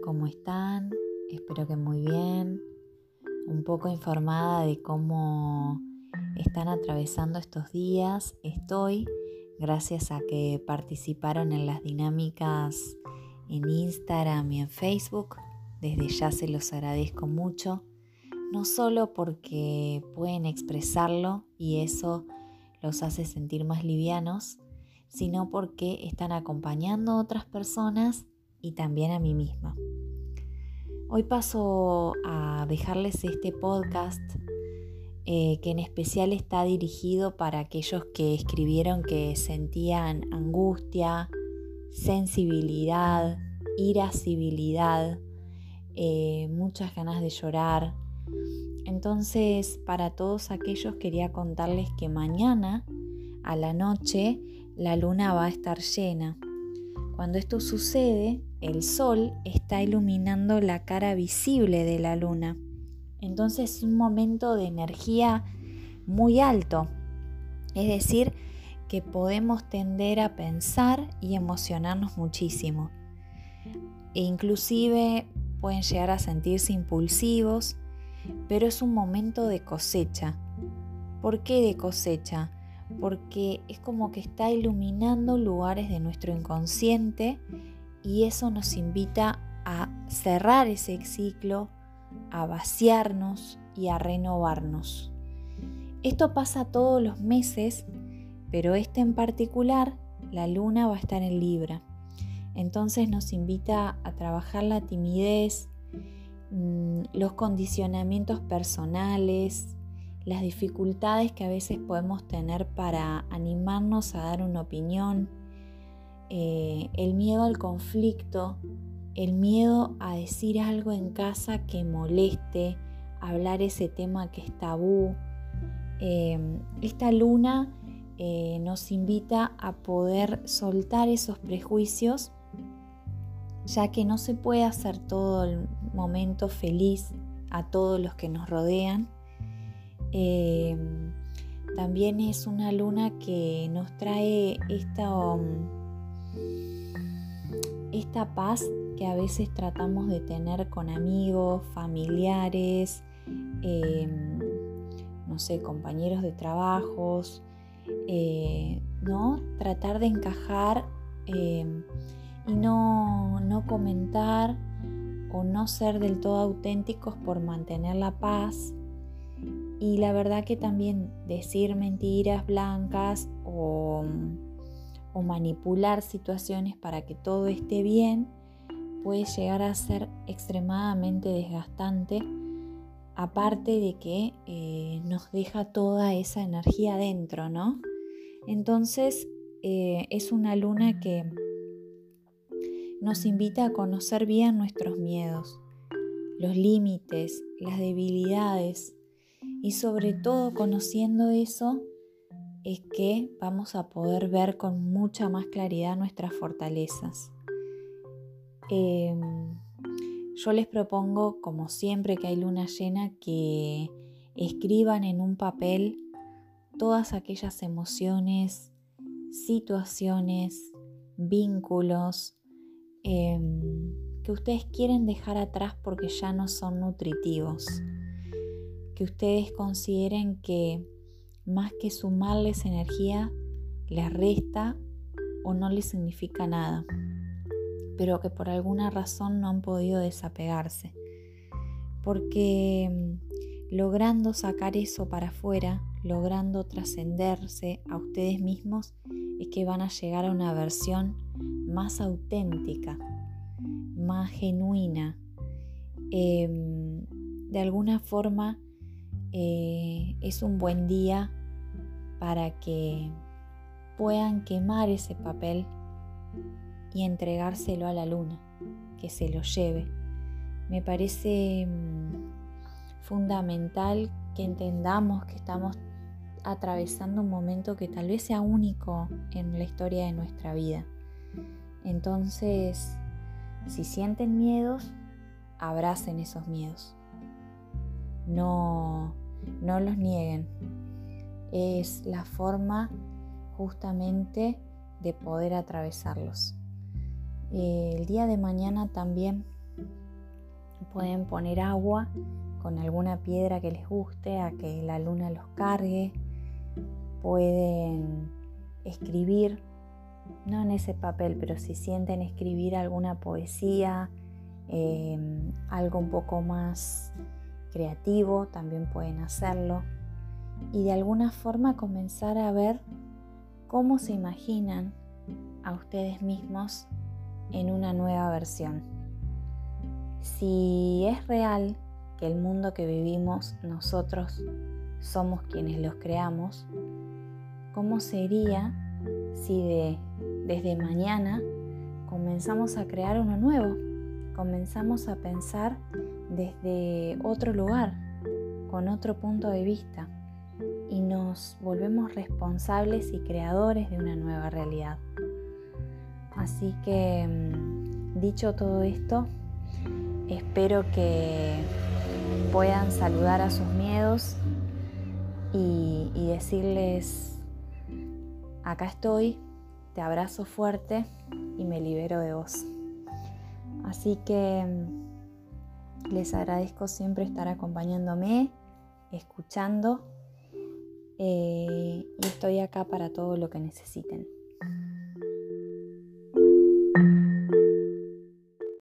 ¿cómo están? Espero que muy bien. Un poco informada de cómo están atravesando estos días. Estoy gracias a que participaron en las dinámicas en Instagram y en Facebook. Desde ya se los agradezco mucho. No solo porque pueden expresarlo y eso los hace sentir más livianos, sino porque están acompañando a otras personas y también a mí misma. Hoy paso a dejarles este podcast eh, que en especial está dirigido para aquellos que escribieron que sentían angustia, sensibilidad, irascibilidad, eh, muchas ganas de llorar. Entonces, para todos aquellos quería contarles que mañana a la noche la luna va a estar llena. Cuando esto sucede, el sol está iluminando la cara visible de la luna. Entonces es un momento de energía muy alto. Es decir, que podemos tender a pensar y emocionarnos muchísimo. E inclusive pueden llegar a sentirse impulsivos, pero es un momento de cosecha. ¿Por qué de cosecha? Porque es como que está iluminando lugares de nuestro inconsciente y eso nos invita a cerrar ese ciclo, a vaciarnos y a renovarnos. Esto pasa todos los meses, pero este en particular, la luna va a estar en Libra. Entonces nos invita a trabajar la timidez, mm, los condicionamientos personales, las dificultades que a veces podemos tener para animarnos a dar una opinión, eh, el miedo al conflicto, el miedo a decir algo en casa que moleste, hablar ese tema que es tabú. Em, esta luna eh, nos invita a poder soltar esos prejuicios, ya que no se puede hacer todo el momento feliz a todos los que nos rodean. Em, también es una luna que nos trae esta... esta paz que a veces tratamos de tener con amigos, familiares, em, no sé, compañeros de trabajos, eh, ¿no? Tratar de encajar em, y no, no comentar o no ser del todo auténticos por mantener la paz. Y la verdad que también decir mentiras blancas o o manipular situaciones para que todo esté bien puede llegar a ser extremadamente desgastante, aparte de que eh, nos deja toda esa energía dentro, ¿no? Entonces eh, es una luna que nos invita a conocer bien nuestros miedos, los límites, las debilidades y sobre todo conociendo eso es que vamos a poder ver con mucha más claridad nuestras fortalezas. Em, yo les propongo, como siempre que hay luna llena, que escriban en un papel todas aquellas emociones, situaciones, vínculos em, que ustedes quieren dejar atrás porque ya no son nutritivos. Que ustedes consideren que más que sumarles energía, les resta o no les significa nada, pero que por alguna razón no han podido desapegarse. Porque mm, logrando sacar eso para afuera, logrando trascenderse a ustedes mismos, es que van a llegar a una versión más auténtica, más genuina. Em, de alguna forma eh, es un buen día para que puedan quemar ese papel y entregárselo a la luna, que se lo lleve. Me parece mm, fundamental que entendamos que estamos atravesando un momento que tal vez sea único en la historia de nuestra vida. Entonces, si sienten miedos, abracen esos miedos. No no los nieguen. Es la forma justamente de poder atravesarlos. El día de mañana también pueden poner agua con alguna piedra que les guste a que la luna los cargue. Pueden escribir, no en ese papel, pero si sienten escribir alguna poesía, em, algo un poco más creativo, también pueden hacerlo. Y de alguna forma comenzar a ver cómo se imaginan a ustedes mismos en una nueva versión. Si es real que el mundo que vivimos nosotros somos quienes los creamos, ¿cómo sería si de, desde mañana comenzamos a crear uno nuevo? Comenzamos a pensar desde otro lugar, con otro punto de vista, y nos volvemos responsables y creadores de una nueva realidad. Así que, mm, dicho todo esto, espero que puedan saludar a sus miedos y, decirles, acá estoy, te abrazo fuerte y me libero de vos. Así que mm, les agradezco siempre estar acompañándome, escuchando eh, y estoy acá para todo lo que necesiten.